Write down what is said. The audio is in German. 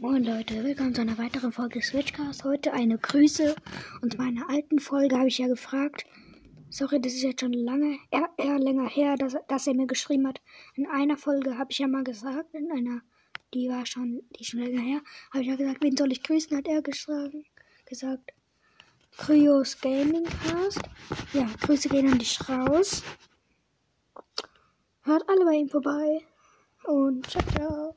Moin Leute, willkommen zu einer weiteren Folge Switchcast. Heute eine Grüße und in meiner alten Folge habe ich ja gefragt. Sorry, das ist jetzt schon lange, eher, eher länger her, dass, dass er mir geschrieben hat. In einer Folge habe ich ja mal gesagt, in einer, die war schon, die ist schon länger her, habe ich ja gesagt, wen soll ich grüßen, hat er geschlagen, gesagt. Kryos Gaming Cast. Ja, Grüße gehen an dich raus. Hört alle bei ihm vorbei. Und ciao, ciao.